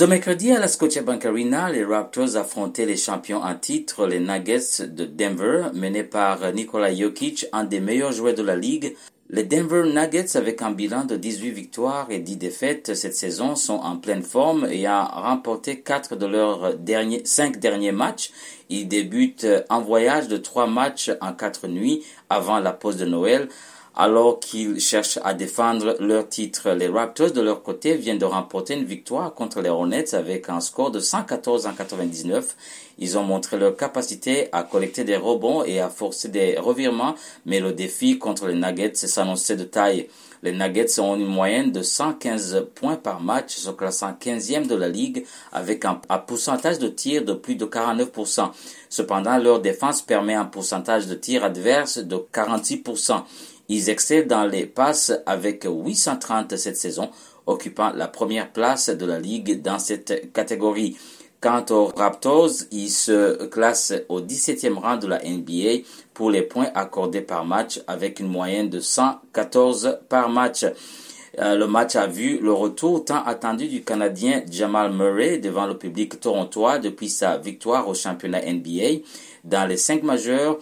Ce mercredi à la Scotiabank Arena, les Raptors affrontaient les champions en titre, les Nuggets de Denver, menés par Nikola Jokic, un des meilleurs joueurs de la ligue. Les Denver Nuggets, avec un bilan de 18 victoires et 10 défaites cette saison, sont en pleine forme et ont remporté 4 de leurs derniers, 5 derniers matchs. Ils débutent un voyage de 3 matchs en 4 nuits avant la pause de Noël alors qu'ils cherchent à défendre leur titre. Les Raptors, de leur côté, viennent de remporter une victoire contre les Hornets avec un score de 114 en 99. Ils ont montré leur capacité à collecter des rebonds et à forcer des revirements, mais le défi contre les Nuggets s'annonçait de taille. Les Nuggets ont une moyenne de 115 points par match, se classant 15e de la ligue avec un, un pourcentage de tir de plus de 49%. Cependant, leur défense permet un pourcentage de tir adverse de 46%. Ils excellent dans les passes avec 830 cette saison, occupant la première place de la ligue dans cette catégorie. Quant aux Raptors, ils se classent au 17e rang de la NBA pour les points accordés par match avec une moyenne de 114 par match. Euh, le match a vu le retour tant attendu du Canadien Jamal Murray devant le public torontois depuis sa victoire au championnat NBA. Dans les cinq majeurs,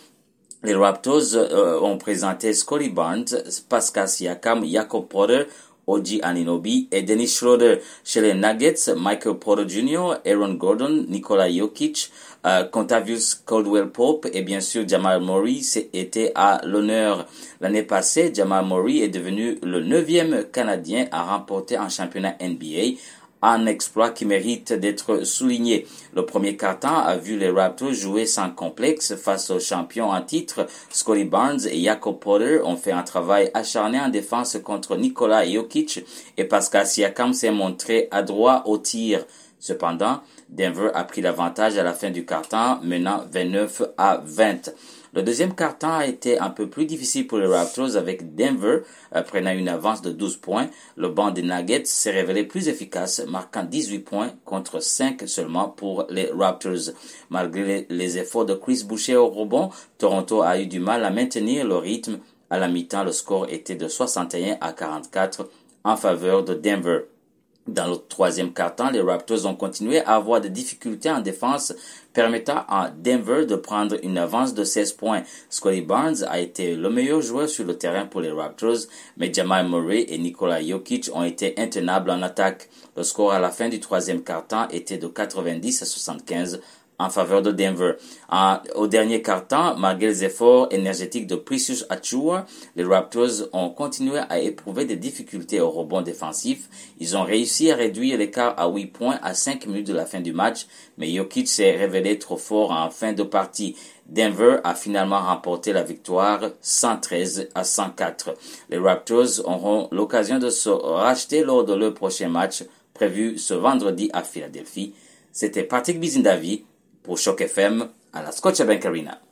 les Raptors euh, ont présenté Scotty Barnes, Pascal Siakam, Jakob Porter, Oji Aninobi et Dennis Schroeder. Chez les Nuggets, Michael Porter Jr., Aaron Gordon, Nikola Jokic, euh, Contavious Caldwell Pope et bien sûr Jamal Murray étaient à l'honneur. L'année passée, Jamal Murray est devenu le neuvième Canadien à remporter un championnat NBA un exploit qui mérite d'être souligné. Le premier carton a vu les Raptors jouer sans complexe face aux champions en titre. Scotty Barnes et Jakob Porter ont fait un travail acharné en défense contre Nikola Jokic et Pascal Siakam s'est montré adroit au tir. Cependant, Denver a pris l'avantage à la fin du carton, menant 29 à 20. Le deuxième carton a été un peu plus difficile pour les Raptors avec Denver euh, prenant une avance de 12 points. Le banc des Nuggets s'est révélé plus efficace, marquant 18 points contre 5 seulement pour les Raptors. Malgré les efforts de Chris Boucher au rebond, Toronto a eu du mal à maintenir le rythme. À la mi-temps, le score était de 61 à 44 en faveur de Denver. Dans le troisième quart-temps, les Raptors ont continué à avoir des difficultés en défense, permettant à Denver de prendre une avance de 16 points. Scotty Barnes a été le meilleur joueur sur le terrain pour les Raptors, mais Jamal Murray et Nikola Jokic ont été intenables en attaque. Le score à la fin du troisième quart-temps était de 90 à 75 en faveur de Denver. au dernier quart-temps, malgré les efforts énergétiques de Precious Achua, les Raptors ont continué à éprouver des difficultés au rebond défensif. Ils ont réussi à réduire l'écart à 8 points à 5 minutes de la fin du match, mais Jokic s'est révélé trop fort en fin de partie. Denver a finalement remporté la victoire 113 à 104. Les Raptors auront l'occasion de se racheter lors de leur prochain match prévu ce vendredi à Philadelphie. C'était Patrick Bizindavi pour Choc FM à la Scotiabank Arena.